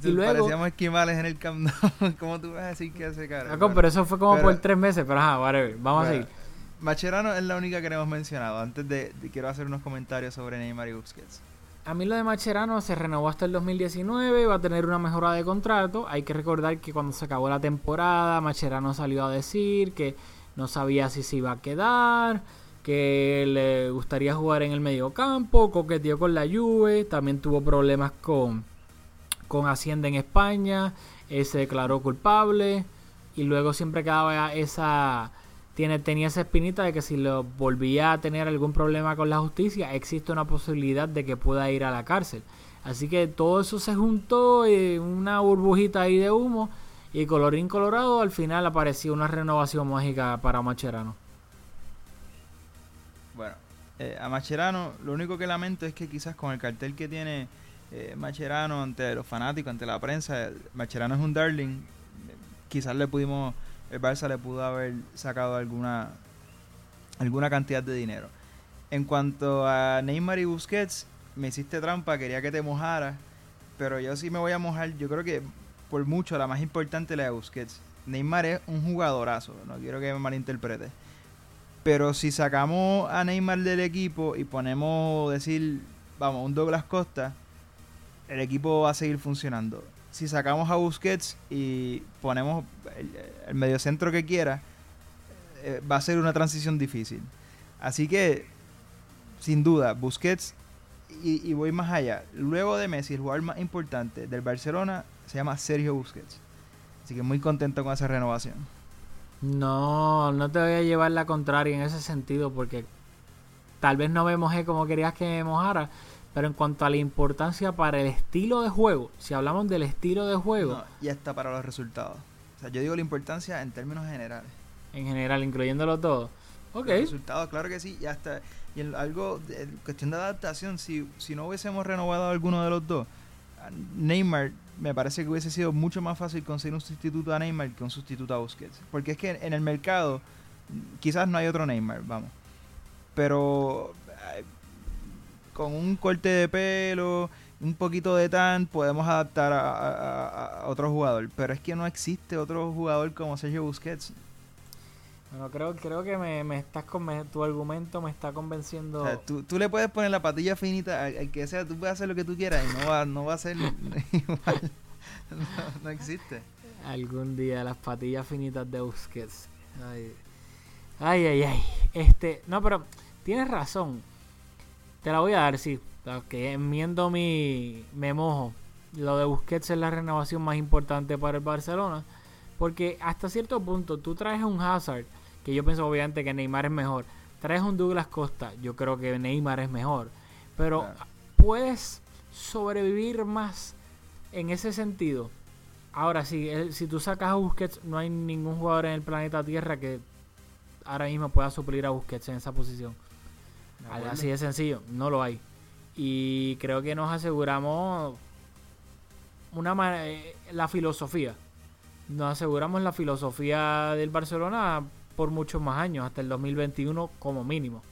Y luego, Parecíamos esquimales en el Camp Nou. ¿Cómo tú vas a decir que hace? Jacob, pero eso fue como pero- por tres meses, pero ajá, whatever. Vamos a seguir. Macherano es la única que no hemos mencionado. Antes de, quiero hacer unos comentarios sobre Neymar y Busquets. A mí lo de Macherano se renovó hasta el 2019, va a tener una mejora de contrato. Hay que recordar que cuando se acabó la temporada, Macherano salió a decir que no sabía si se iba a quedar, que le gustaría jugar en el medio campo, coqueteó con la Juve, también tuvo problemas con, con Hacienda en España, eh, se declaró culpable. y luego siempre quedaba esa tiene, tenía esa espinita de que si lo volvía a tener algún problema con la justicia, existe una posibilidad de que pueda ir a la cárcel. Así que todo eso se juntó en una burbujita ahí de humo y colorín colorado al final apareció una renovación mágica para Macherano. Bueno, eh, a Macherano lo único que lamento es que quizás con el cartel que tiene eh, Macherano ante los fanáticos, ante la prensa, Macherano es un darling, quizás le pudimos el Barça le pudo haber sacado alguna, alguna cantidad de dinero. En cuanto a Neymar y Busquets, me hiciste trampa, quería que te mojaras, pero yo sí me voy a mojar. Yo creo que por mucho la más importante es la de Busquets. Neymar es un jugadorazo, no quiero que me malinterprete. Pero si sacamos a Neymar del equipo y ponemos, decir, vamos, un Douglas Costa, el equipo va a seguir funcionando si sacamos a Busquets y ponemos el, mediocentro que quiera, eh, va a ser una transición difícil. Así que, sin duda, Busquets, y, voy más allá, luego de Messi, el jugador más importante del Barcelona se llama Sergio Busquets. Así que muy contento con esa renovación. No, no te voy a llevar la contraria en ese sentido porque tal vez no me mojé como querías que me mojara, pero en cuanto a la importancia para el estilo de juego, si hablamos del estilo de juego. y hasta para los resultados. O sea, yo digo la importancia en términos generales. En general, incluyéndolo todo. Ok. Los resultados, claro que sí. Y hasta. Y en algo. Cuestión de adaptación, si, si no hubiésemos renovado alguno de los dos, Neymar me parece que hubiese sido mucho más fácil conseguir un sustituto a Neymar que un sustituto a Busquets. Porque es que en el mercado quizás no hay otro Neymar, vamos. Pero con un corte de pelo, un poquito de tan, podemos adaptar a, otro jugador. Pero es que no existe otro jugador como Sergio Busquets. Bueno, creo, creo que me, me estás tu argumento me está convenciendo. tú, tú, le puedes poner la patilla finita al, que sea, tú puedes hacer lo que tú quieras y no va, no va a ser igual. No, existe. Algún día las patillas finitas de Busquets. Ay, ay, ay. ay. Este, no, pero tienes razón. Te la voy a dar, sí. Que enmiendo mi. Me mojo. Lo de Busquets es la renovación más importante para el Barcelona. Porque hasta cierto punto tú traes un Hazard. Que yo pienso obviamente que Neymar es mejor. Traes un Douglas Costa. Yo creo que Neymar es mejor. Pero puedes sobrevivir más en ese sentido. Ahora, sí, si tú sacas a Busquets, no hay ningún jugador en el planeta Tierra que ahora mismo pueda suplir a Busquets en esa posición. Así de sencillo, no lo hay. Y creo que nos aseguramos una eh, la filosofía. Nos aseguramos la filosofía del Barcelona por muchos más años, hasta el 2021 como mínimo.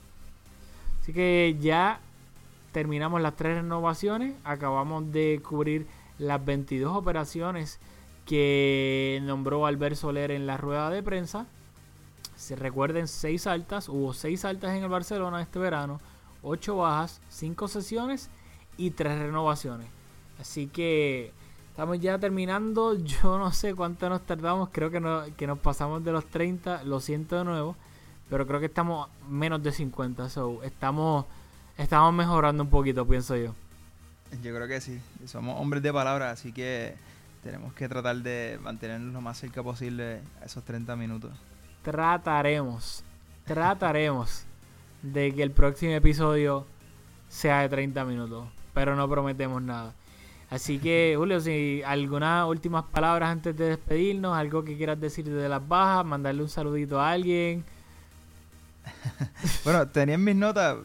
Así que ya terminamos las tres renovaciones, acabamos de cubrir las 22 operaciones que nombró Albert Soler en la rueda de prensa. Se recuerden, seis altas, hubo seis altas en el Barcelona este verano, ocho bajas, cinco sesiones y tres renovaciones. Así que estamos ya terminando. Yo no sé cuánto nos tardamos, creo que, no, que nos pasamos de los 30, lo siento de nuevo, pero creo que estamos menos de 50. So, estamos, estamos mejorando un poquito, pienso yo. Yo creo que sí. Somos hombres de palabra, así que tenemos que tratar de mantenernos lo más cerca posible a esos 30 minutos trataremos, trataremos de que el próximo episodio sea de 30 minutos, pero no prometemos nada. Así que, Julio, si algunas últimas palabras antes de despedirnos, algo que quieras decir de las bajas, mandarle un saludito a alguien. bueno, tenía en mis notas,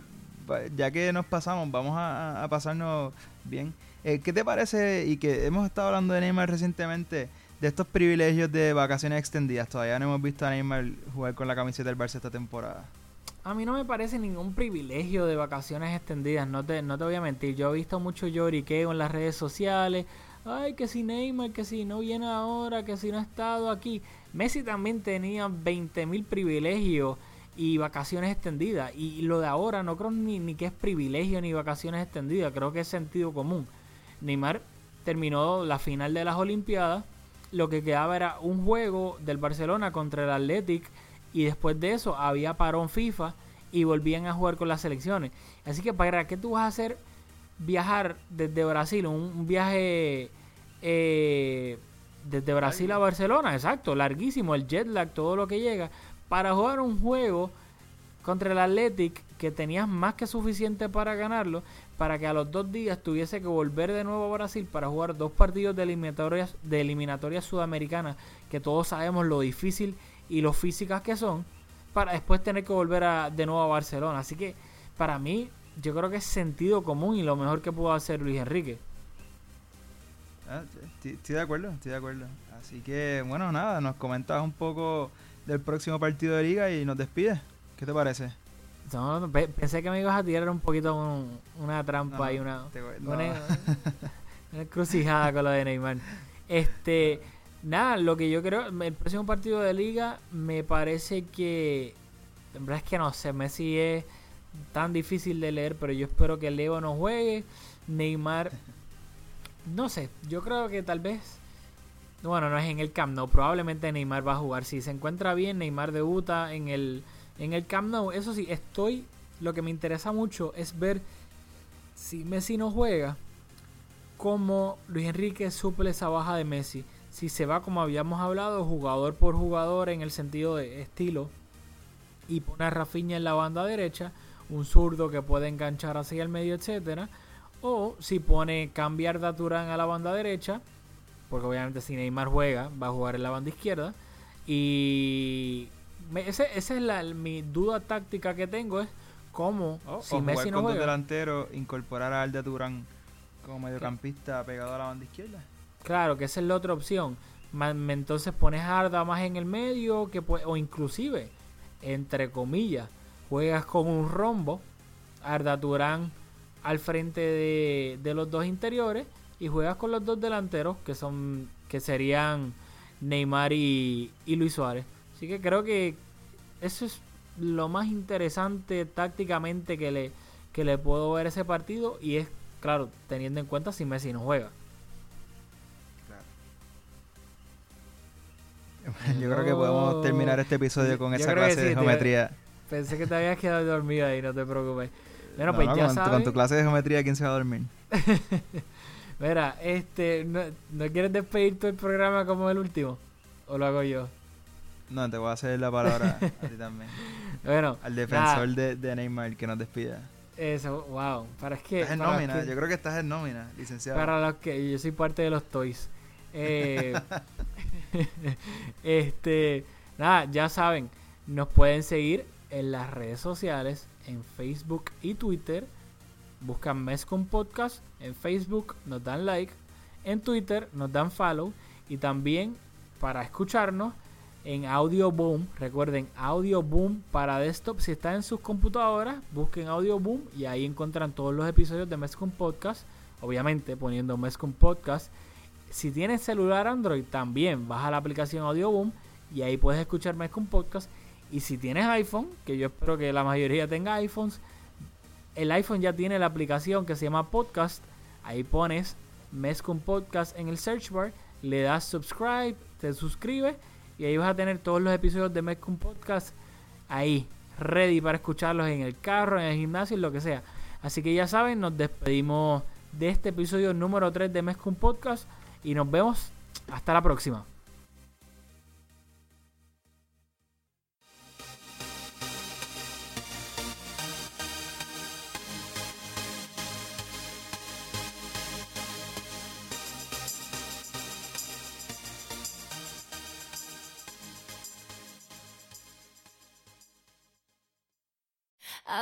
ya que nos pasamos, vamos a, pasarnos bien. Eh, ¿Qué te parece? Y que hemos estado hablando de Neymar recientemente de estos privilegios de vacaciones extendidas, todavía no hemos visto a Neymar jugar con la camiseta del Barça esta temporada. A mí no me parece ningún privilegio de vacaciones extendidas, no te, no te voy a mentir. Yo he visto mucho lloriqueo en las redes sociales. Ay, que si Neymar, que si no viene ahora, que si no ha estado aquí. Messi también tenía 20.000 privilegios y vacaciones extendidas. Y lo de ahora no creo ni, ni que es privilegio ni vacaciones extendidas, creo que es sentido común. Neymar terminó la final de las Olimpiadas lo que quedaba era un juego del Barcelona contra el Athletic y después de eso había parón FIFA y volvían a jugar con las selecciones. Así que para qué tú vas a hacer viajar desde Brasil, un, viaje eh, desde Brasil a Barcelona, exacto, larguísimo, el jet lag, todo lo que llega, para jugar un juego contra el Athletic que tenías más que suficiente para ganarlo, para que a los dos días tuviese que volver de nuevo a Brasil para jugar dos partidos de eliminatorias, de eliminatorias sudamericanas, que todos sabemos lo difícil y lo físicas que son, para después tener que volver a, de nuevo a Barcelona. Así que para mí, yo creo que es sentido común y lo mejor que pudo hacer Luis Enrique. Ah, estoy, de acuerdo, estoy de acuerdo. Así que, bueno, nada, nos comentas un poco del próximo partido de liga y nos despides. ¿Qué te parece? No, no, pe- pensé que me ibas a tirar un poquito un- una trampa No, y una, no. una, una encrucijada con lo de Neymar. Este, nada, lo que yo creo, el próximo partido de liga me parece que, en verdad es que no sé, Messi es tan difícil de leer, pero yo espero que Leo no juegue. Neymar, no sé, yo creo que tal vez, bueno, no es en el Camp Nou, probablemente Neymar va a jugar. Si se encuentra bien, Neymar debuta en el, en el Camp Nou. Eso sí, estoy, lo que me interesa mucho es ver si Messi no juega, cómo Luis Enrique suple esa baja de Messi. Si se va, como habíamos hablado, jugador por jugador en el sentido de estilo, y pone a Rafinha en la banda derecha, un zurdo que puede enganchar hacia el medio, etcétera. O si pone cambiar a Turán a la banda derecha, porque obviamente si Neymar juega, va a jugar en la banda izquierda. Y me- ese- esa es la, mi duda táctica que tengo, es cómo O, si o Messi no con dos juega. delanteros, incorporar a Alde Turán como mediocampista pegado a la banda izquierda. Claro, que esa es la otra opción. Entonces pones a Arda más en el medio, que o inclusive, entre comillas, juegas con un rombo, Arda Turán al frente de, de los dos interiores y juegas con los dos delanteros, que son que serían Neymar y, y Luis Suárez. Así que creo que eso es lo más interesante tácticamente que le, que le puedo ver ese partido y es, claro, teniendo en cuenta si Messi no juega. Yo creo que podemos terminar este episodio con Yo esa clase sí, de te- geometría. Pensé que te habías quedado dormido ahí, no te preocupes. Bueno, No, pues no, ya con, con tu clase de geometría, ¿quién se va a dormir? Mira, este, ¿no, ¿no quieres despedir el programa como el último? ¿O lo hago yo? No, te voy a hacer la palabra a ti también. Bueno, Al defensor de, de Neymar que nos despida. eso, wow. Para, es que, Estás en para nómina, que- yo creo que estás en nómina, licenciado. para los que yo soy parte de los toys. Eh, este, nada, ya saben, nos pueden seguir en las redes sociales, en Facebook y Twitter. Buscan Mescom Podcast en Facebook, nos dan like, en Twitter nos dan follow y también para escucharnos en Audio Boom. Recuerden, Audio Boom para desktop. Si están en sus computadoras, busquen Audio Boom y ahí encuentran todos los episodios de Mescom Podcast. Obviamente poniendo Mescom Podcast. Si tienes celular Android, también baja la aplicación Audio Boom y ahí puedes escuchar Mescom Podcast. Y si tienes iPhone, que yo espero que la mayoría tenga iPhones, el iPhone ya tiene la aplicación que se llama Podcast. Ahí pones Mescom Podcast en el search bar, le das subscribe, te suscribes y ahí vas a tener todos los episodios de Mescom Podcast ahí, ready para escucharlos en el carro, en el gimnasio, en lo que sea. Así que ya saben, nos despedimos de este episodio número 3 de Mescom Podcast y nos vemos hasta la próxima.